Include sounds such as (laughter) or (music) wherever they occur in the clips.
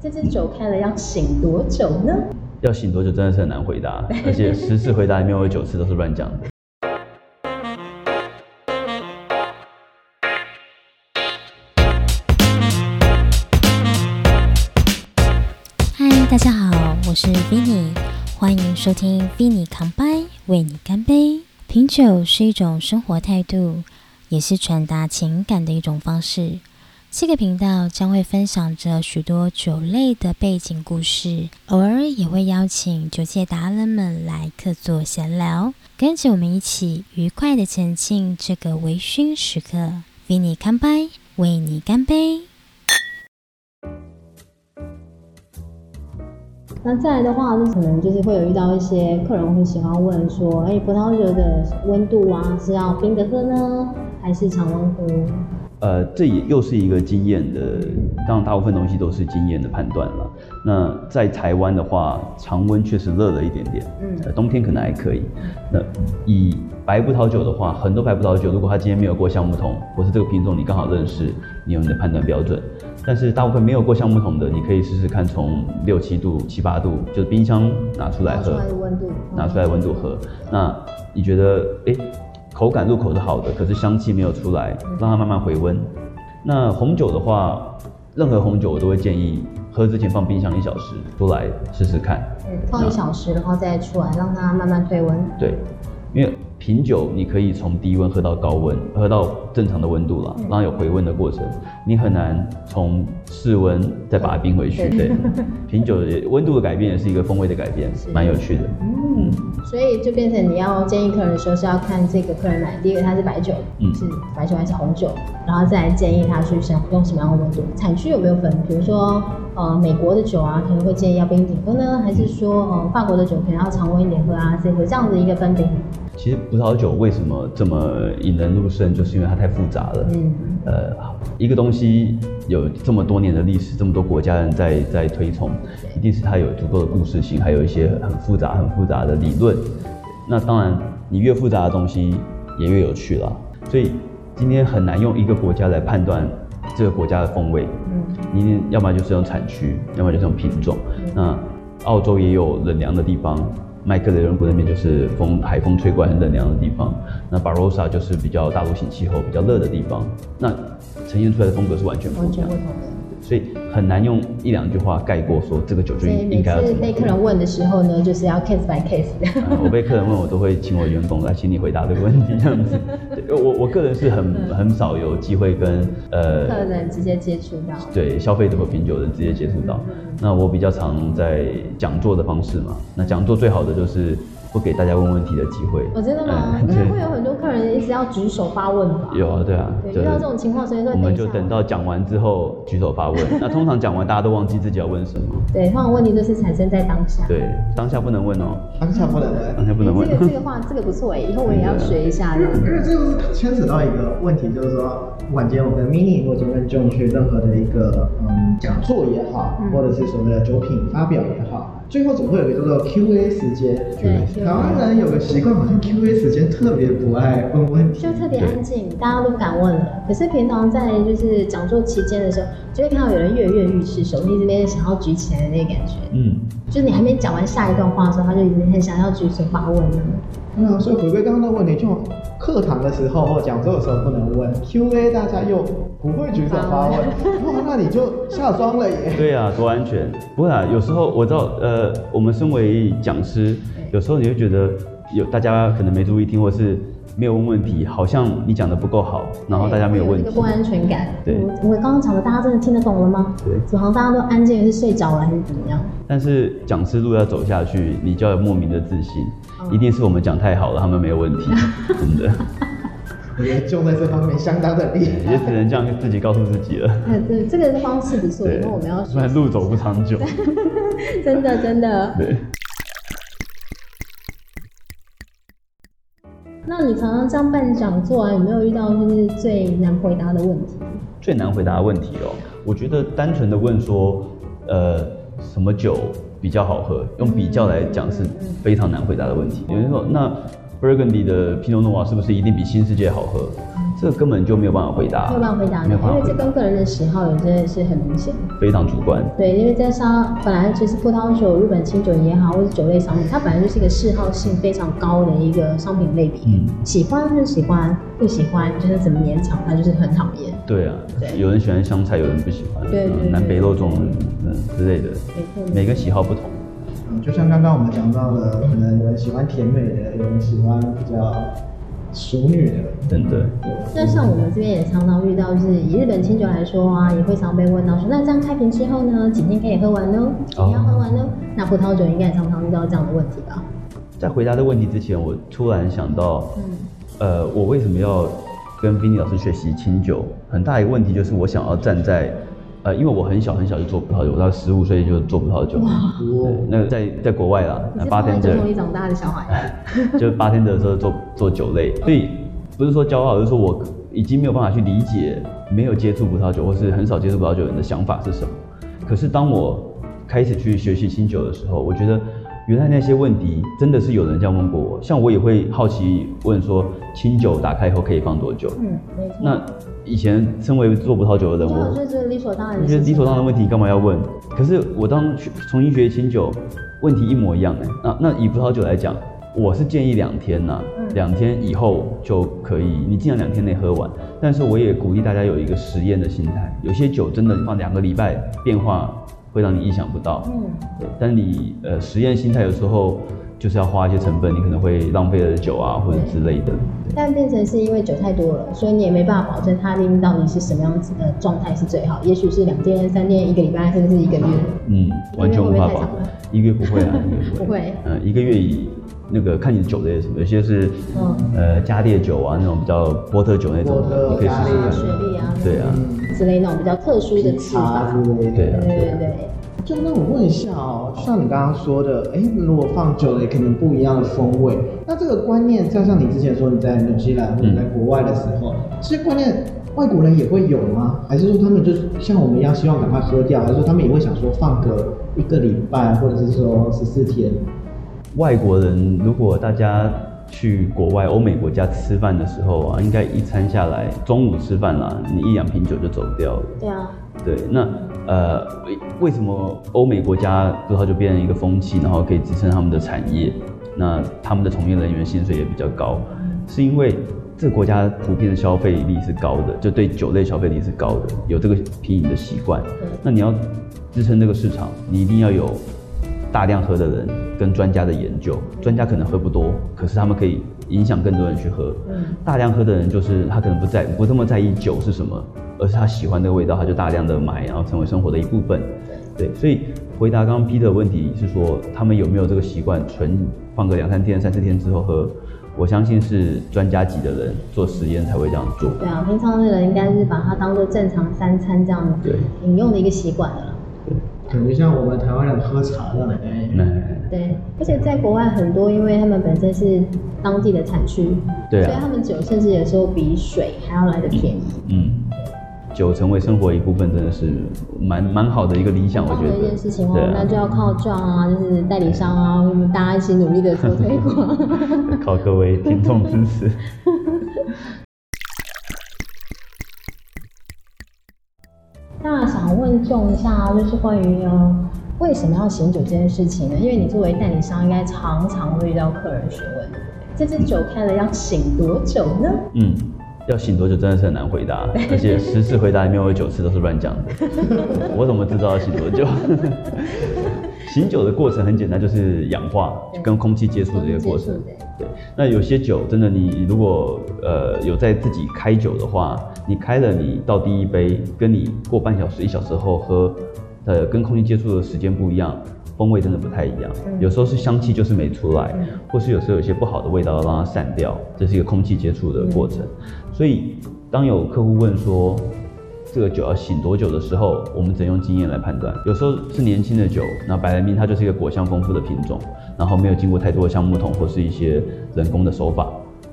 这支酒开了要醒多久呢？要醒多久真的是很难回答，而且十次回答里面有九次都是乱讲的。嗨，大家好，我是 Vinny，欢迎收听 Vinny 康拜，为你干杯。品酒是一种生活态度，也是传达情感的一种方式。这个频道将会分享着许多酒类的背景故事，偶尔也会邀请酒界达人们来客座闲聊，跟着我们一起愉快的前进这个微醺时刻。Vinny 干杯，为你干杯。那再来的话，就可能就是会有遇到一些客人会喜欢问说，哎，葡萄酒的温度啊，是要冰的喝呢，还是常温喝？呃，这也又是一个经验的，当然大部分东西都是经验的判断了。那在台湾的话，常温确实热了一点点，嗯，冬天可能还可以。那以白葡萄酒的话，很多白葡萄酒，如果它今天没有过橡木桶，或是这个品种你刚好认识，你有你的判断标准。但是大部分没有过橡木桶的，你可以试试看，从六七度、七八度，就是冰箱拿出来喝，拿出来的温度，拿出来温度喝。那你觉得，哎？口感入口是好的，可是香气没有出来，让它慢慢回温。那红酒的话，任何红酒我都会建议喝之前放冰箱一小时，出来试试看。嗯，放一小时，然后再出来，让它慢慢退温。对，因为。品酒你可以从低温喝到高温，喝到正常的温度了，让它有回温的过程。你很难从室温再把它冰回去。对，(laughs) 品酒温度的改变也是一个风味的改变，蛮有趣的。嗯，所以就变成你要建议客人的时候是要看这个客人买，第一个他是白酒，是白酒还是红酒，然后再来建议他去想用什么样的温度。产区有没有分？比如说呃美国的酒啊，可能会建议要冰点喝呢，还是说呃法国的酒可能要常温一点喝啊？这个这样子一个分别。其实葡萄酒为什么这么引人入胜，就是因为它太复杂了。嗯，呃，一个东西有这么多年的历史，这么多国家人在在推崇，一定是它有足够的故事性，还有一些很复杂、很复杂的理论。那当然，你越复杂的东西也越有趣了。所以今天很难用一个国家来判断这个国家的风味。嗯，你要么就是用产区，要么就是用品种。那澳洲也有冷凉的地方。麦克雷伦湖那边就是风海风吹过来很冷凉的地方，那 Barossa 就是比较大陆型气候比较热的地方，那呈现出来的风格是完全不一样。所以很难用一两句话概括说这个酒就应该要怎么。被客人问的时候呢，就是要 case by case 的。我被客人问，我都会请我员工来请你回答这个问题，这样子。(laughs) 我我个人是很很少有机会跟呃客人直接接触到，对消费者和品酒人直接接触到。那我比较常在讲座的方式嘛，那讲座最好的就是。不给大家问问题的机会，哦，真的吗？因为会有很多客人一直要举手发问吧？有啊，对啊，对，遇到这种情况，所以说我们就等到讲完之后举手发问。(laughs) 那通常讲完大家都忘记自己要问什么。对，通常问题都是产生在当下。对，当下不能问哦，当下不能问，当下不能问。这个这个话，这个不错哎，以后我也要学一下。因为因为这个牵扯到一个问题，就是说，晚间我跟 Mini 或者跟 John 去任何的一个嗯讲座也好，或者是所谓的酒品发表也好。最后总会有一个叫做 Q&A 时间，对台湾人有个习惯，好像 Q&A 时间特别不爱问问题，就特别安静，大家都不敢问了。可是平常在就是讲座期间的时候，就会看到有人跃跃欲试，手臂这边想要举起来的那个感觉。嗯，就是你还没讲完下一段话的时候，他就已经很想要举手发问了。嗯，所以回归刚刚的问题，就课堂的时候或讲座的时候不能问 Q&A，大家又不会举手发问，哇，那你就下装了耶。对啊，多安全。不会啊，有时候我知道，呃，我们身为讲师，有时候你会觉得有大家可能没注意听，或是。没有问问题，好像你讲的不够好，然后大家没有问题，不安全感。对，我刚刚讲的，大家真的听得懂了吗？对，好像大家都安静，是睡着了还是怎么样？但是讲师路要走下去，你就要有莫名的自信，一定是我们讲太好了，他们没有问题，(laughs) 真的。我觉得就在这方面相当的厉害，也只能这样自己告诉自己了。对，这个方式不错，因为我们要。不然路走不长久。(laughs) 真的，真的。对。那你常常这样办讲座啊，有没有遇到就是最难回答的问题？最难回答的问题哦，我觉得单纯的问说，呃，什么酒比较好喝，用比较来讲是非常难回答的问题。有人说，那 Burgundy 的 Pinot Noir 是不是一定比新世界好喝？这根本就没有办法回答，没有办法回答，因为这跟个人的喜好有些是很明显，非常主观。对，因为在沙本来其实葡萄酒、日本清酒也好，或者酒类商品，它本来就是一个嗜好性非常高的一个商品类别。嗯，喜欢就是喜欢，不喜欢就是怎么勉强，它就是很讨厌。对啊，对，有人喜欢香菜，有人不喜欢，对对，南北肉粽嗯之类的，每个喜好不同。嗯，就像刚刚我们讲到的，可能有人喜欢甜美的，有人喜欢比较。熟女的，真的。那像我们这边也常常遇到，就是以日本清酒来说啊，也会常被问到说，那这样开瓶之后呢，几天可以喝完呢？几天要喝完呢？那葡萄酒应该也常常遇到这样的问题吧？在回答这问题之前，我突然想到，嗯，呃，我为什么要跟 Vinny 老师学习清酒？很大一个问题就是我想要站在。呃，因为我很小很小就做葡萄酒，我到十五岁就做葡萄酒。哇！那个在在国外啦，八天的。从长大的小孩。(laughs) 就八天的时候做做酒类，所以不是说骄傲，而是说我已经没有办法去理解没有接触葡萄酒或是很少接触葡萄酒人的想法是什么。可是当我开始去学习清酒的时候，我觉得。原来那些问题真的是有人这样问过我，像我也会好奇问说，清酒打开以后可以放多久？嗯，没错。那以前身为做葡萄酒的人，我觉得这理所当然。我觉得理所当然的问题，你干嘛要问？可是我当重新学清酒，问题一模一样哎。那那以葡萄酒来讲，我是建议两天呐，两天以后就可以，你尽量两天内喝完。但是我也鼓励大家有一个实验的心态，有些酒真的放两个礼拜变化。会让你意想不到，嗯，对，但你呃实验心态有时候就是要花一些成本，你可能会浪费了酒啊或者之类的。但变成是因为酒太多了，所以你也没办法保证它拎到底是什么样子的状态是最好。也许是两天、三天、一个礼拜，甚至是一个月。嗯，完全无法保证。一个月不会啊，不会。(laughs) 嗯，一个月以那个看你的酒类什么，有些是嗯呃加烈酒啊那种比较波特酒那种的，你可以试试看。雪莉啊，对啊。之类那种比较特殊的吃法，对对对对。就那我问一下哦，像你刚刚说的，哎，如果放久了可能不一样的风味，那这个观念，就像你之前说你在纽西兰或者在国外的时候，这些观念外国人也会有吗？还是说他们就像我们一样希望赶快喝掉，还是说他们也会想说放个一个礼拜，或者是说十四天？外国人如果大家。去国外欧美国家吃饭的时候啊，应该一餐下来，中午吃饭啦，你一两瓶酒就走掉了。对啊。对，那呃，为什么欧美国家葡萄酒变成一个风气，然后可以支撑他们的产业？那他们的从业人员薪水也比较高，是因为这个国家普遍的消费力是高的，就对酒类消费力是高的，有这个品饮的习惯。那你要支撑这个市场，你一定要有。大量喝的人跟专家的研究，专家可能喝不多，可是他们可以影响更多人去喝。嗯，大量喝的人就是他可能不在不这么在意酒是什么，而是他喜欢那个味道，他就大量的买，然后成为生活的一部分。对，所以回答刚刚 P 的问题是说，他们有没有这个习惯，纯放个两三天、三四天之后喝？我相信是专家级的人做实验才会这样做。对啊，平常的人应该是把它当做正常三餐这样子饮用的一个习惯的了。感觉像我们台湾人喝茶这样的概念。对，而且在国外很多，因为他们本身是当地的产区，对，所以他们酒甚至有时候比水还要来的便宜。嗯，酒成为生活一部分，真的是蛮蛮好的一个理想，我觉得。一件事情哦，那就要靠壮啊，就是代理商啊，我们大家一起努力的做推广。(laughs) 靠各位听众支持。众一下，就是关于呃，为什么要醒酒这件事情呢？因为你作为代理商，应该常常会遇到客人询问，这支酒开了要醒多久呢？嗯，要醒多久真的是很难回答，(laughs) 而且十次回答里面有九次都是乱讲的。我怎么知道要醒多久？醒酒的过程很简单，就是氧化，跟空气接触的一个过程。对，那有些酒真的，你如果呃有在自己开酒的话，你开了你倒第一杯，跟你过半小时、一小时后喝，呃，跟空气接触的时间不一样，风味真的不太一样。有时候是香气就是没出来，或是有时候有些不好的味道要让它散掉，这是一个空气接触的过程。所以当有客户问说，这个酒要醒多久的时候，我们只能用经验来判断。有时候是年轻的酒，那白兰地它就是一个果香丰富的品种，然后没有经过太多的橡木桶或是一些人工的手法，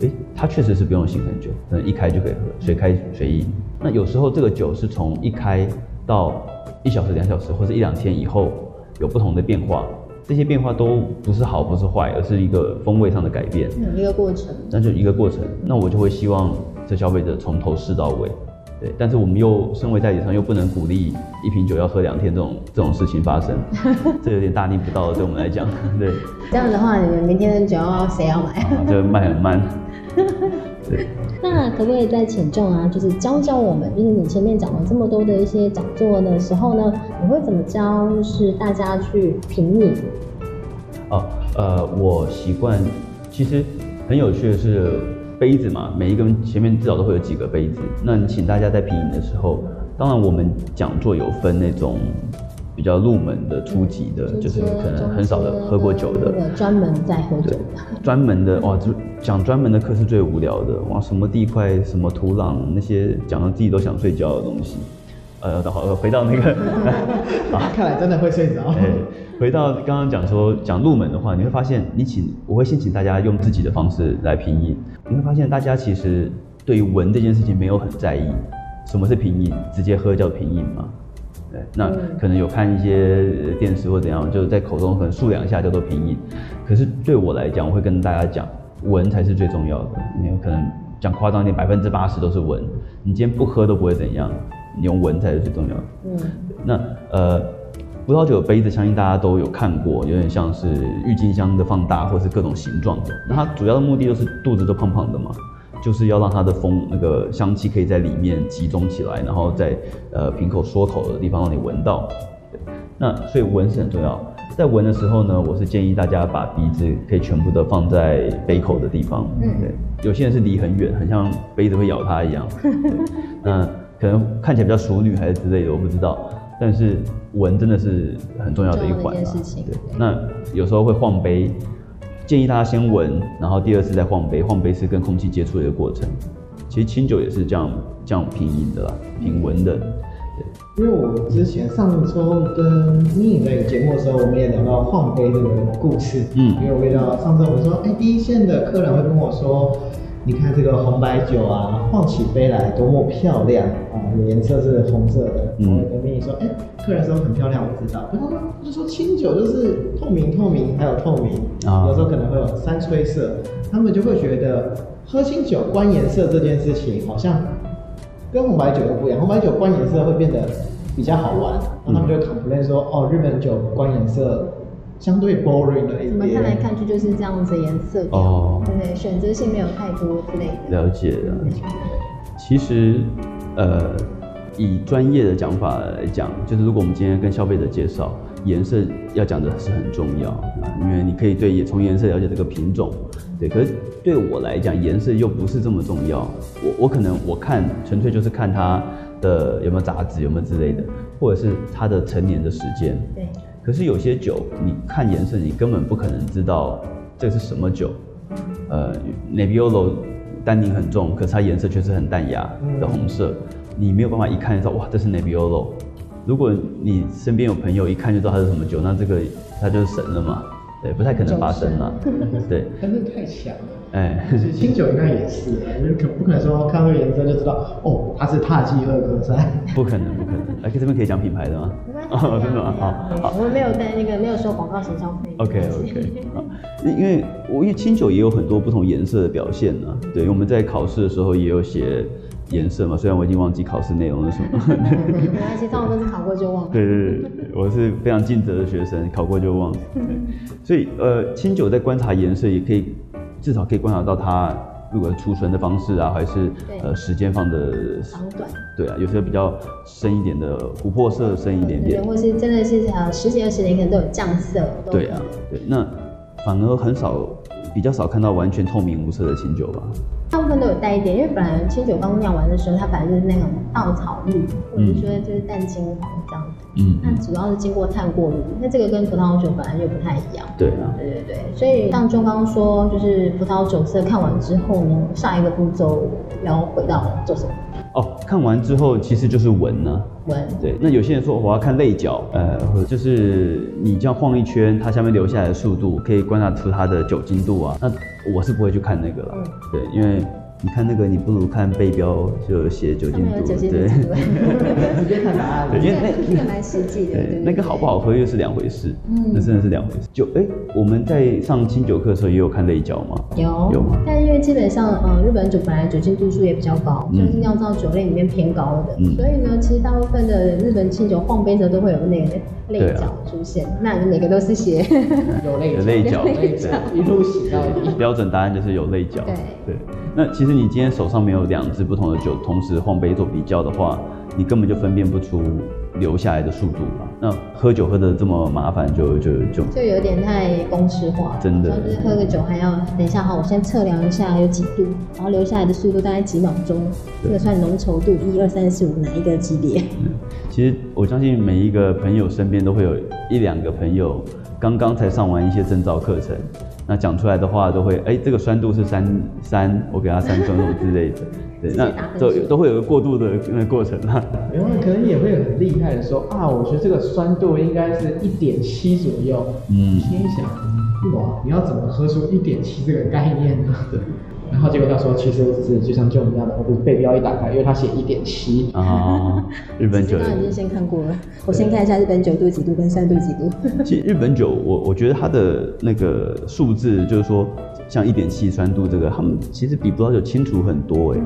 诶，它确实是不用醒很久，可能一开就可以喝，随开随意。那有时候这个酒是从一开到一小时、两小时或者一两天以后有不同的变化，这些变化都不是好，不是坏，而是一个风味上的改变，一个过程。那就一个过程，那我就会希望这消费者从头试到尾。对，但是我们又身为代理商，又不能鼓励一瓶酒要喝两天这种这种事情发生，(laughs) 这有点大逆不道了，对我们来讲。对，(laughs) 这样的话，你们明天的酒要谁要买？就卖很慢。(laughs) 对。那可不可以再请众啊，就是教教我们，就是你前面讲了这么多的一些讲座的时候呢，你会怎么教，就是大家去品饮？哦，呃，我习惯，其实很有趣的是。杯子嘛，每一个人前面至少都会有几个杯子。那你请大家在品饮的时候，当然我们讲座有分那种比较入门的、初级的，就是可能很少的喝过酒的，专门在喝酒。专门的哇，就讲专门的课是最无聊的哇，什么地块、什么土壤那些讲到自己都想睡觉的东西。呃，好，回到那个，(laughs) 啊，看来真的会睡着。回到刚刚讲说讲入门的话，你会发现，你请我会先请大家用自己的方式来品饮，你会发现大家其实对于闻这件事情没有很在意。什么是品饮？直接喝叫品饮嘛？对，那可能有看一些电视或怎样，就是在口中可能漱两下叫做品饮。可是对我来讲，我会跟大家讲，闻才是最重要的。你有可能讲夸张一点，百分之八十都是闻，你今天不喝都不会怎样。你用闻才是最重要的。嗯，那呃，葡萄酒的杯子，相信大家都有看过，有点像是郁金香的放大，或是各种形状的。那它主要的目的就是肚子都胖胖的嘛，就是要让它的风那个香气可以在里面集中起来，然后在呃瓶口缩口的地方让你闻到。那所以闻是很重要。在闻的时候呢，我是建议大家把鼻子可以全部的放在杯口的地方。嗯，对。有些人是离很远，很像杯子会咬它一样。(laughs) 那可能看起来比较淑女还是之类的，我不知道。但是闻真的是很重要的一环啊。对，那有时候会晃杯，建议大家先闻，然后第二次再晃杯。晃杯是跟空气接触的一个过程。其实清酒也是这样这样品饮的啦，品闻的。对，因为我之前上周跟妮影那个节目的时候，我们也聊到晃杯这个故事。嗯，因为我遇到上周我说，哎，第一线的客人会跟我说。你看这个红白酒啊，晃起杯来多么漂亮啊！颜色是红色的。嗯。我跟咪咪说，哎，客人说很漂亮，我知道。他说，他说清酒就是透明，透明还有透明，啊有时候可能会有三催色，他们就会觉得喝清酒观颜色这件事情好像跟红白酒又不一样。红白酒观颜色会变得比较好玩，然后他们就 complain 说，哦，日本酒观颜色。相对 boring 的一点，怎么看来看去就是这样子颜色哦，对？选择性没有太多之类的。了解了。其实，呃，以专业的讲法来讲，就是如果我们今天跟消费者介绍颜色，要讲的是很重要啊，因为你可以对从颜色了解这个品种，对。可是对我来讲，颜色又不是这么重要。我我可能我看纯粹就是看它的有没有杂质，有没有之类的，或者是它的成年的时间。对。可是有些酒，你看颜色，你根本不可能知道这是什么酒。呃，Nebbiolo 单宁很重，可是它颜色却是很淡雅的红色，你没有办法一看就知道，哇，这是 Nebbiolo。如果你身边有朋友一看就知道它是什么酒，那这个它就是神了嘛。对，不太可能发生了。(laughs) 对，但是太强了。哎，其实清酒应该也是，你可不可能说看这个颜色就知道哦，它是帕基二克山？不可能，不可能。哎，这边可以讲品牌的吗？哦，真的吗？好，我们没有在那个，没有收广告形象费。OK，OK。好，因为我因为清酒也有很多不同颜色的表现呢。对，我们在考试的时候也有写。颜色嘛，虽然我已经忘记考试内容是什么。(laughs) 没关系，通常都是考过就忘。对对对，我是非常尽责的学生，考过就忘。所以呃，清酒在观察颜色也可以，至少可以观察到它如果储存的方式啊，还是呃时间放的长短。对啊，有些比较深一点的琥珀色深一点点，或是真的是呃十几二十年可能都有酱色。对啊，对，那反而很少。比较少看到完全透明无色的清酒吧，大部分都有带一点，因为本来清酒刚酿完的时候，它本来就是那种稻草绿，或者说就是淡金黄这样子。嗯，那主要是经过碳过滤，那这个跟葡萄酒本来就不太一样。对啊，对对对，所以像钟刚说，就是葡萄酒色看完之后呢，下一个步骤要回到做什么？哦，看完之后其实就是闻呢。闻。对，那有些人说我要看泪角，呃，就是你这样晃一圈，它下面流下来的速度可以观察出它的酒精度啊。那我是不会去看那个了。嗯。对，因为你看那个，你不如看背标就写酒精度，对，直接看答案。因为那那个蛮实际的，对，那个好不好喝又是两回事，嗯，那真的是两回事。就哎，我们在上清酒课的时候也有看类角吗？有有吗？但因为基本上，呃，日本酒本来酒精度数也比较高，就是酿造酒类里面偏高的，所以呢，其实大部分的日本清酒晃杯时候都会有那个类角出现。那你每个都是写有类有类角，一路写到底。(laughs) 标准答案就是有类角。对对。那其实你今天手上没有两支不同的酒同时晃杯做比较的话，你根本就分辨不出留下来的速度嘛。那喝酒喝的这么麻烦，就就就就有点太公式化。真的，就是喝个酒还要等一下哈，我先测量一下有几度，然后留下来的速度大概几秒钟，这个算浓稠度，一二三四五哪一个级别？(laughs) 其实我相信每一个朋友身边都会有一两个朋友刚刚才上完一些证照课程。那讲出来的话都会，哎，这个酸度是三三，我给他三分种之类的，(laughs) 对，那都都会有个过渡的那个过程啦。(laughs) 然后可能也会很厉害的说啊，我觉得这个酸度应该是一点七左右。嗯，心想，哇，你要怎么喝出一点七这个概念呢？对。然后结果他说，其实我只是就像就我们这样的，我背标一打开，因为它写一点七啊。(laughs) 日本酒，刚刚已经先看过了，我先看一下日本酒度几度跟三度几度。其实日本酒，我我觉得它的那个数字，就是说像一点七酸度这个，他们其实比葡萄酒清楚很多哎，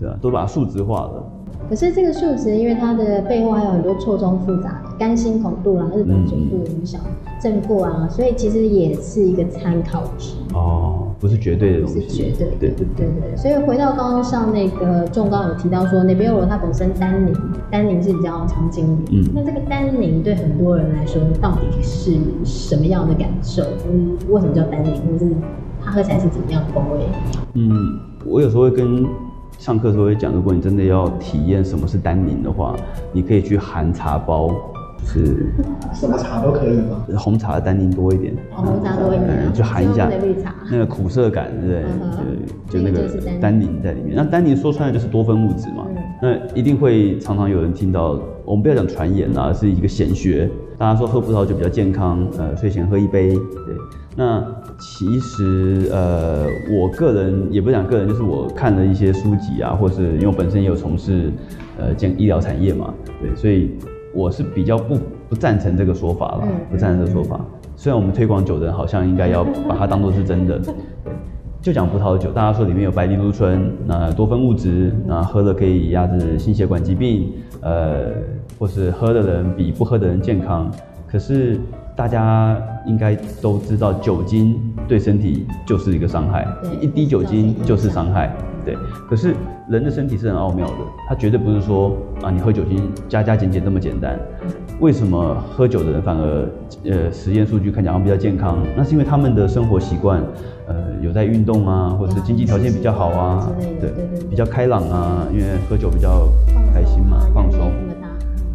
对啊，都把它数值化了。可是这个数值，因为它的背后还有很多错综复杂的干辛口度啦、日本酒度影响、正过啊，所以其实也是一个参考值哦，不是绝对的东西，是绝对，对对对对。所以回到刚刚像那个仲刚有提到说，那边罗它本身单宁，单宁是比较常经的，嗯，那这个单宁对很多人来说到底是什么样的感受？嗯，为什么叫单宁，或是它喝起来是怎么样的风味？嗯，我有时候会跟。上课时候会讲，如果你真的要体验什么是单宁的话，你可以去含茶包，是什么茶都可以吗？红茶的单宁多一点，红茶多一点，就含一下那个苦涩感，对不对？就就那个单宁在里面。那单宁说穿了就是多酚物质嘛。那一定会常常有人听到，我们不要讲传言啊，是一个显学。大家说喝葡萄酒比较健康，呃，睡前喝一杯，对。那其实，呃，我个人也不讲个人，就是我看了一些书籍啊，或是因为我本身也有从事，呃，健医疗产业嘛，对，所以我是比较不不赞成这个说法了，不赞成这个说法。虽然我们推广酒的人好像应该要把它当做是真的，(laughs) 就讲葡萄酒，大家说里面有白藜芦醇，那多酚物质，那喝了可以压制心血管疾病，呃，或是喝的人比不喝的人健康，可是。大家应该都知道，酒精对身体就是一个伤害，一滴酒精就是伤害。对，可是人的身体是很奥妙的，它绝对不是说啊，你喝酒精加加减减这么简单。为什么喝酒的人反而呃实验数据看起来比较健康？那是因为他们的生活习惯，呃，有在运动啊，或者是经济条件比较好啊，对，比较开朗啊，因为喝酒比较开心嘛，放松。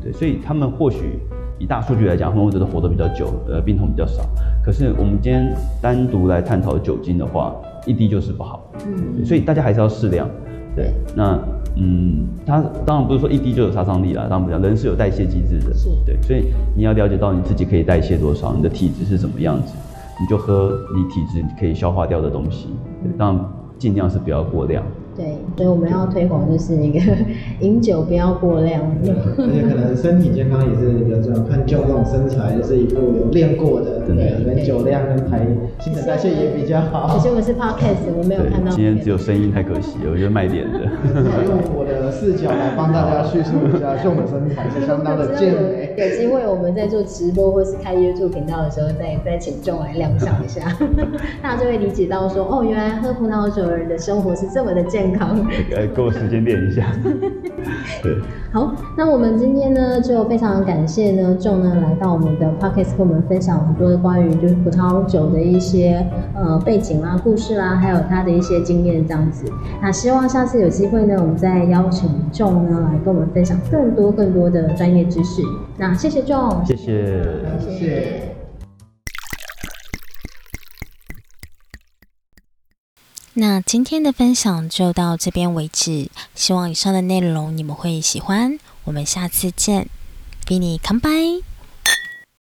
对，所以他们或许。以大数据来讲，他们觉得活得比较久，呃，病痛比较少。可是我们今天单独来探讨酒精的话，一滴就是不好。嗯，所以大家还是要适量。对，那嗯，它当然不是说一滴就有杀伤力啦，当然不讲，人是有代谢机制的。是，对，所以你要了解到你自己可以代谢多少，你的体质是什么样子，你就喝你体质可以消化掉的东西。对，当然尽量是不要过量。对，所以我们要推广就是那个 (laughs) 饮酒不要过量，而且可能身体健康也是比较重要。看就那种身材，就是一副有练过的，对，可能酒量跟排新陈代谢也比较好。可是我们是 podcast，我没有看到。今天只有声音，太可惜了，我觉得卖点的。用我的视角来帮大家叙述一下，秀的身材是相当的健美。有机会我们在做直播或是开 YouTube 频道的时候，再再请众来亮相一下，大家就会理解到说，哦，原来喝葡萄酒的人的生活是这么的健。健康，呃，(laughs) 给我时间练一下。(laughs) 对，好，那我们今天呢，就非常感谢呢，仲呢来到我们的 podcast，跟我们分享很多的关于就是葡萄酒的一些呃背景啦、故事啦，还有他的一些经验这样子。那希望下次有机会呢，我们再邀请仲呢来跟我们分享更多更多的专业知识。那谢谢仲，谢谢，谢谢。那今天的分享就到这边为止，希望以上的内容你们会喜欢。我们下次见，比你 come by。